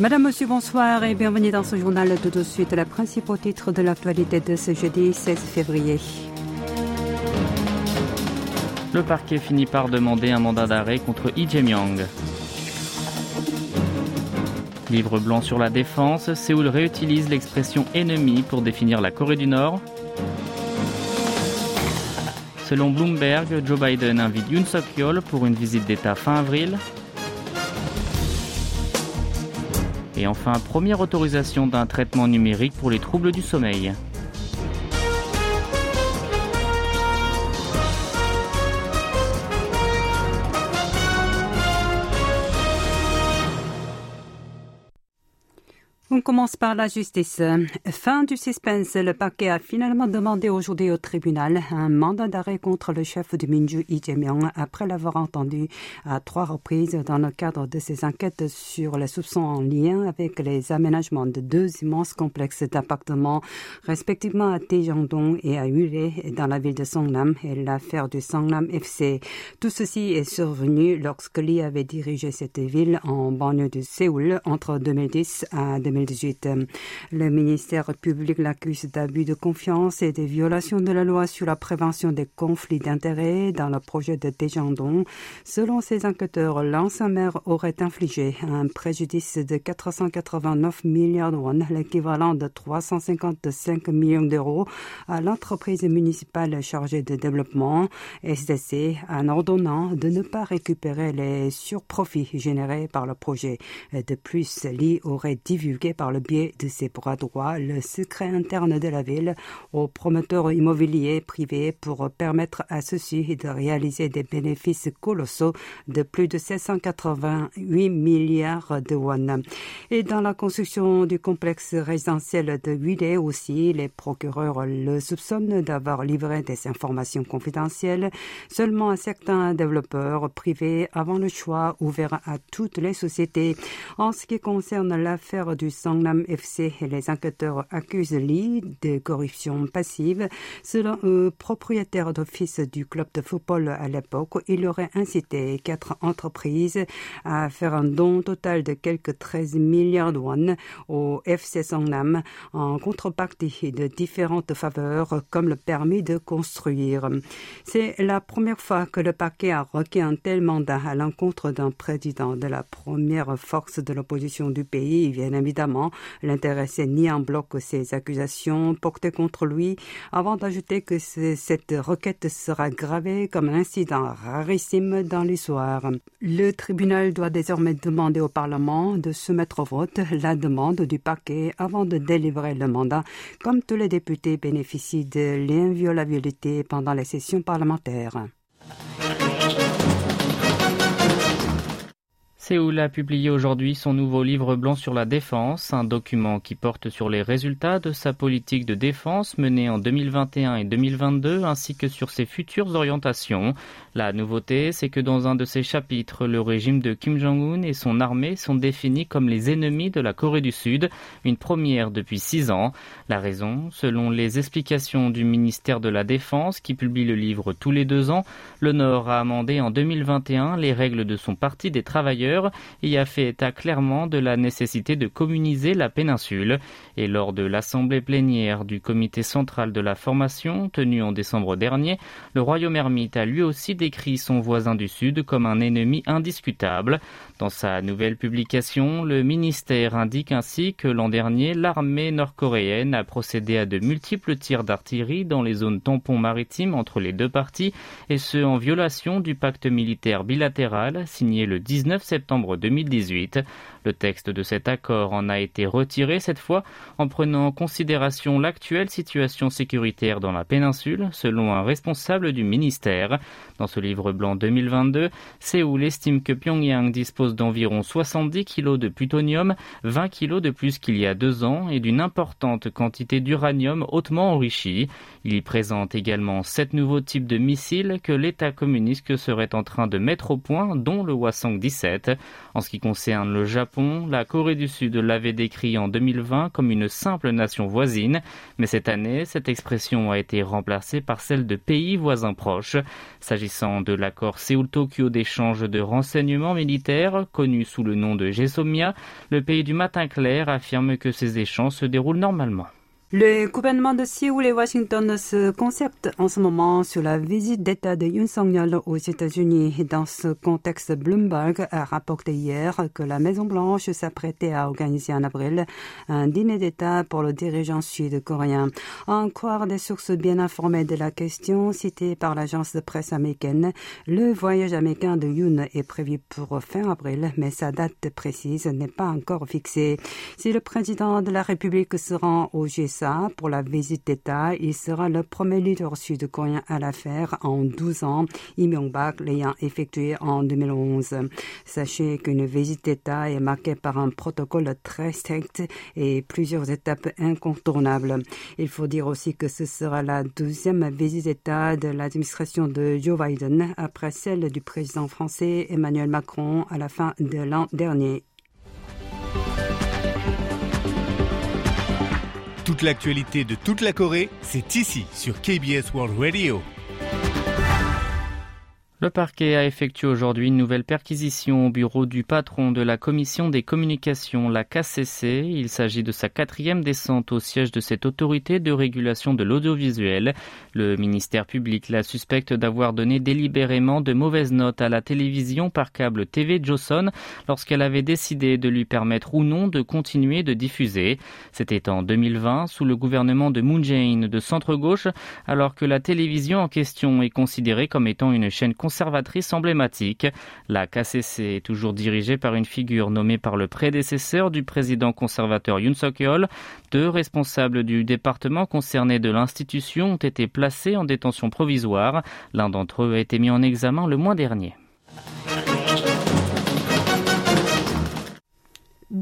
Madame, Monsieur, bonsoir et bienvenue dans ce journal. Tout de suite, la principaux titres de l'actualité de ce jeudi 16 février. Le parquet finit par demander un mandat d'arrêt contre Lee Jae-myung. Livre blanc sur la défense, Séoul réutilise l'expression ennemi pour définir la Corée du Nord. Selon Bloomberg, Joe Biden invite Yoon Suk-yeol pour une visite d'État fin avril. Et enfin, première autorisation d'un traitement numérique pour les troubles du sommeil. On commence par la justice. Fin du suspense. Le parquet a finalement demandé aujourd'hui au tribunal un mandat d'arrêt contre le chef du Minju Lee après l'avoir entendu à trois reprises dans le cadre de ses enquêtes sur les soupçons en lien avec les aménagements de deux immenses complexes d'appartements respectivement à Daejeon-dong et à Ure dans la ville de Songnam et l'affaire du Songnam FC. Tout ceci est survenu lorsque Lee avait dirigé cette ville en banlieue de Séoul entre 2010 à 2010. Le ministère public l'accuse d'abus de confiance et de violations de la loi sur la prévention des conflits d'intérêts dans le projet de Daejeon. Selon ces enquêteurs, l'ancien maire aurait infligé un préjudice de 489 milliards de won, l'équivalent de 355 millions d'euros, à l'entreprise municipale chargée de développement, SDC, en ordonnant de ne pas récupérer les surprofits générés par le projet. De plus, Lee aurait divulgué par le biais de ses bras droits le secret interne de la ville aux promoteurs immobiliers privés pour permettre à ceux-ci de réaliser des bénéfices colossaux de plus de 788 milliards de won. Et dans la construction du complexe résidentiel de Huilé aussi, les procureurs le soupçonnent d'avoir livré des informations confidentielles seulement à certains développeurs privés avant le choix ouvert à toutes les sociétés. En ce qui concerne l'affaire du Songnam FC, les enquêteurs accusent Lee de corruption passive. Selon eux, propriétaire d'office du club de football à l'époque, il aurait incité quatre entreprises à faire un don total de quelques 13 milliards de won au FC Songnam en contrepartie de différentes faveurs comme le permis de construire. C'est la première fois que le parquet a requis un tel mandat à l'encontre d'un président de la première force de l'opposition du pays, bien évidemment l'intéressait ni en bloc ces accusations portées contre lui, avant d'ajouter que cette requête sera gravée comme un incident rarissime dans l'histoire. Le tribunal doit désormais demander au Parlement de soumettre au vote la demande du paquet avant de délivrer le mandat, comme tous les députés bénéficient de l'inviolabilité pendant les sessions parlementaires. Séoul a publié aujourd'hui son nouveau livre blanc sur la défense, un document qui porte sur les résultats de sa politique de défense menée en 2021 et 2022 ainsi que sur ses futures orientations. La nouveauté, c'est que dans un de ses chapitres, le régime de Kim Jong-un et son armée sont définis comme les ennemis de la Corée du Sud, une première depuis six ans. La raison, selon les explications du ministère de la Défense qui publie le livre tous les deux ans, le Nord a amendé en 2021 les règles de son parti des travailleurs y a fait état clairement de la nécessité de communiser la péninsule. Et lors de l'assemblée plénière du comité central de la formation, tenue en décembre dernier, le royaume ermite a lui aussi décrit son voisin du Sud comme un ennemi indiscutable. Dans sa nouvelle publication, le ministère indique ainsi que l'an dernier, l'armée nord-coréenne a procédé à de multiples tirs d'artillerie dans les zones tampons maritimes entre les deux parties, et ce en violation du pacte militaire bilatéral signé le 19 septembre septembre 2018. Le texte de cet accord en a été retiré cette fois en prenant en considération l'actuelle situation sécuritaire dans la péninsule, selon un responsable du ministère. Dans ce livre blanc 2022, Séoul estime que Pyongyang dispose d'environ 70 kilos de plutonium, 20 kilos de plus qu'il y a deux ans, et d'une importante quantité d'uranium hautement enrichi. Il présente également sept nouveaux types de missiles que l'État communiste serait en train de mettre au point, dont le Hwasong-17. En ce qui concerne le Japon, la Corée du Sud l'avait décrit en 2020 comme une simple nation voisine, mais cette année, cette expression a été remplacée par celle de pays voisins proches. S'agissant de l'accord Séoul-Tokyo d'échange de renseignements militaires, connu sous le nom de GESOMIA, le pays du matin clair affirme que ces échanges se déroulent normalement. Le gouvernement de Séoul et Washington se concertent en ce moment sur la visite d'État de Yoon Song-yeol aux États-Unis. Dans ce contexte, Bloomberg a rapporté hier que la Maison-Blanche s'apprêtait à organiser en avril un dîner d'État pour le dirigeant sud-coréen. En croire des sources bien informées de la question citées par l'agence de presse américaine, le voyage américain de Yoon est prévu pour fin avril, mais sa date précise n'est pas encore fixée. Si le président de la République se rend au G7, pour la visite d'État. Il sera le premier leader sud-coréen à la faire en 12 ans, Lee Myung-bak l'ayant effectué en 2011. Sachez qu'une visite d'État est marquée par un protocole très strict et plusieurs étapes incontournables. Il faut dire aussi que ce sera la deuxième visite d'État de l'administration de Joe Biden après celle du président français Emmanuel Macron à la fin de l'an dernier. Toute l'actualité de toute la Corée, c'est ici sur KBS World Radio. Le parquet a effectué aujourd'hui une nouvelle perquisition au bureau du patron de la commission des communications, la KCC. Il s'agit de sa quatrième descente au siège de cette autorité de régulation de l'audiovisuel. Le ministère public la suspecte d'avoir donné délibérément de mauvaises notes à la télévision par câble TV Johnson lorsqu'elle avait décidé de lui permettre ou non de continuer de diffuser. C'était en 2020 sous le gouvernement de Moon Jae-in de centre-gauche alors que la télévision en question est considérée comme étant une chaîne emblématique. La KCC est toujours dirigée par une figure nommée par le prédécesseur du président conservateur Yoon Suk-yeol. Deux responsables du département concerné de l'institution ont été placés en détention provisoire. L'un d'entre eux a été mis en examen le mois dernier.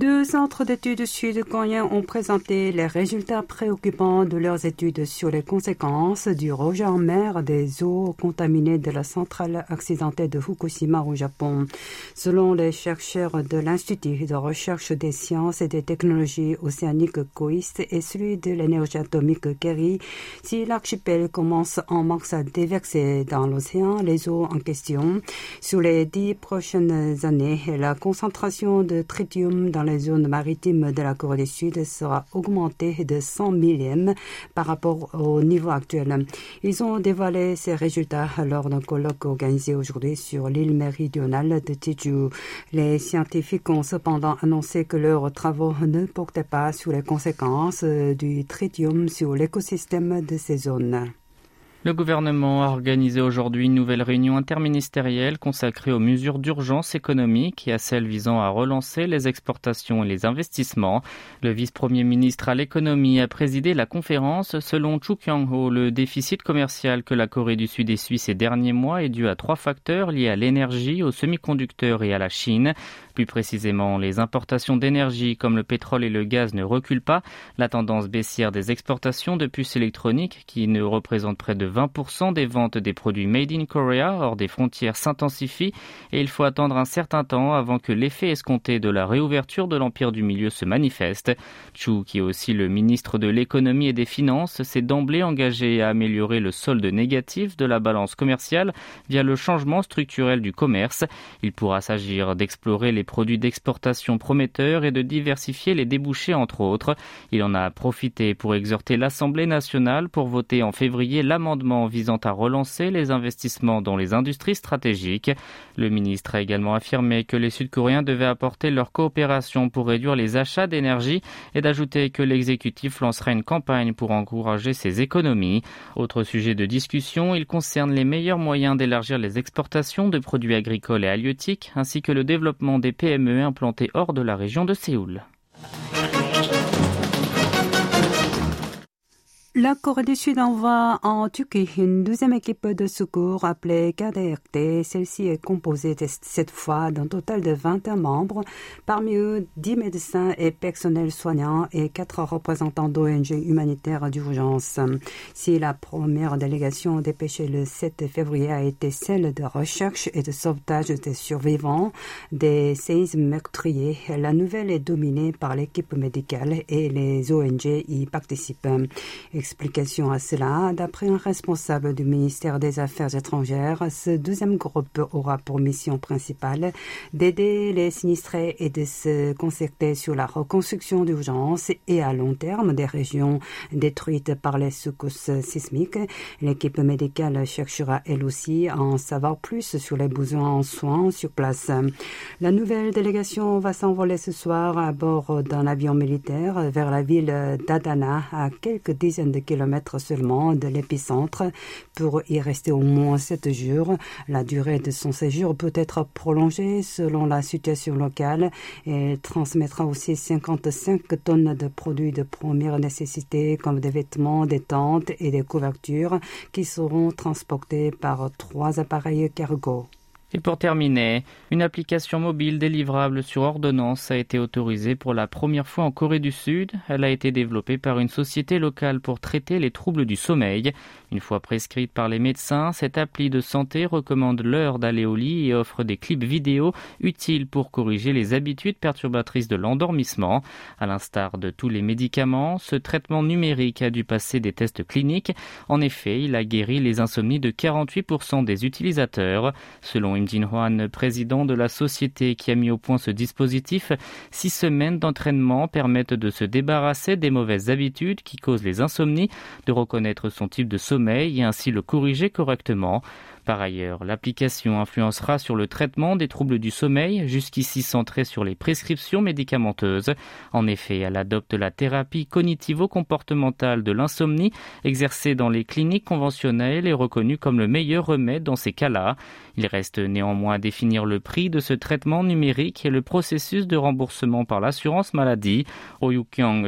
Deux centres d'études sud-coréens ont présenté les résultats préoccupants de leurs études sur les conséquences du rejet en mer des eaux contaminées de la centrale accidentée de Fukushima au Japon. Selon les chercheurs de l'Institut de recherche des sciences et des technologies océaniques COIST et celui de l'énergie atomique Kerry, si l'archipel commence en mars à déverser dans l'océan les eaux en question, sur les dix prochaines années, la concentration de tritium dans zones maritimes de la Corée du Sud sera augmentée de 100 millièmes par rapport au niveau actuel. Ils ont dévoilé ces résultats lors d'un colloque organisé aujourd'hui sur l'île méridionale de Jeju. Les scientifiques ont cependant annoncé que leurs travaux ne portaient pas sur les conséquences du tritium sur l'écosystème de ces zones. Le gouvernement a organisé aujourd'hui une nouvelle réunion interministérielle consacrée aux mesures d'urgence économique et à celles visant à relancer les exportations et les investissements. Le vice-premier ministre à l'économie a présidé la conférence. Selon Chu Kyung-ho, le déficit commercial que la Corée du Sud essuie ces derniers mois est dû à trois facteurs liés à l'énergie, aux semi-conducteurs et à la Chine. Plus précisément, les importations d'énergie comme le pétrole et le gaz ne reculent pas. La tendance baissière des exportations de puces électroniques, qui ne représentent près de 20% des ventes des produits made in Korea hors des frontières s'intensifie et il faut attendre un certain temps avant que l'effet escompté de la réouverture de l'empire du milieu se manifeste. Chu, qui est aussi le ministre de l'économie et des finances, s'est d'emblée engagé à améliorer le solde négatif de la balance commerciale via le changement structurel du commerce. Il pourra s'agir d'explorer les produits d'exportation prometteurs et de diversifier les débouchés entre autres. Il en a profité pour exhorter l'Assemblée nationale pour voter en février l'amendement visant à relancer les investissements dans les industries stratégiques. Le ministre a également affirmé que les Sud-Coréens devaient apporter leur coopération pour réduire les achats d'énergie et d'ajouter que l'exécutif lancera une campagne pour encourager ces économies. Autre sujet de discussion, il concerne les meilleurs moyens d'élargir les exportations de produits agricoles et halieutiques ainsi que le développement des PME implantées hors de la région de Séoul. La Corée du Sud envoie en Turquie une deuxième équipe de secours appelée KDRT. Celle-ci est composée cette fois d'un total de 21 membres, parmi eux 10 médecins et personnels soignants et 4 représentants d'ONG humanitaires d'urgence. Si la première délégation dépêchée le 7 février a été celle de recherche et de sauvetage des survivants des séismes meurtriers, la nouvelle est dominée par l'équipe médicale et les ONG y participent. Explication à cela, d'après un responsable du ministère des Affaires étrangères, ce deuxième groupe aura pour mission principale d'aider les sinistrés et de se concerter sur la reconstruction d'urgence et à long terme des régions détruites par les secousses sismiques. L'équipe médicale cherchera elle aussi à en savoir plus sur les besoins en soins sur place. La nouvelle délégation va s'envoler ce soir à bord d'un avion militaire vers la ville d'Adana à quelques dizaines de kilomètres seulement de l'épicentre pour y rester au moins sept jours. La durée de son séjour peut être prolongée selon la situation locale et transmettra aussi 55 tonnes de produits de première nécessité comme des vêtements, des tentes et des couvertures qui seront transportés par trois appareils cargo. Et pour terminer, une application mobile délivrable sur ordonnance a été autorisée pour la première fois en Corée du Sud. Elle a été développée par une société locale pour traiter les troubles du sommeil. Une fois prescrite par les médecins, cette appli de santé recommande l'heure d'aller au lit et offre des clips vidéo utiles pour corriger les habitudes perturbatrices de l'endormissement. À l'instar de tous les médicaments, ce traitement numérique a dû passer des tests cliniques. En effet, il a guéri les insomnies de 48% des utilisateurs. Selon Jin Hwan, président de la société qui a mis au point ce dispositif, six semaines d'entraînement permettent de se débarrasser des mauvaises habitudes qui causent les insomnies, de reconnaître son type de sommeil et ainsi le corriger correctement. Par ailleurs, l'application influencera sur le traitement des troubles du sommeil, jusqu'ici centré sur les prescriptions médicamenteuses. En effet, elle adopte la thérapie cognitivo-comportementale de l'insomnie, exercée dans les cliniques conventionnelles et reconnue comme le meilleur remède dans ces cas-là. Il reste néanmoins à définir le prix de ce traitement numérique et le processus de remboursement par l'assurance maladie. Oh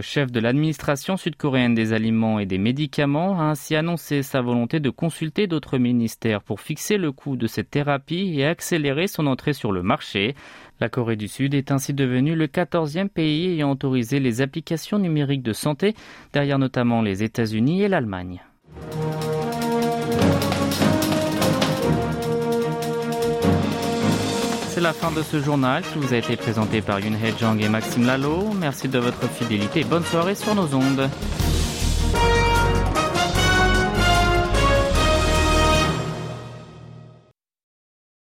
chef de l'administration sud-coréenne des aliments et des médicaments, a ainsi annoncé sa volonté de consulter d'autres ministères pour fixer le coût de cette thérapie et accélérer son entrée sur le marché. La Corée du Sud est ainsi devenue le 14e pays ayant autorisé les applications numériques de santé, derrière notamment les États-Unis et l'Allemagne. C'est la fin de ce journal qui vous a été présenté par Jong et Maxime Lalo. Merci de votre fidélité bonne soirée sur nos ondes.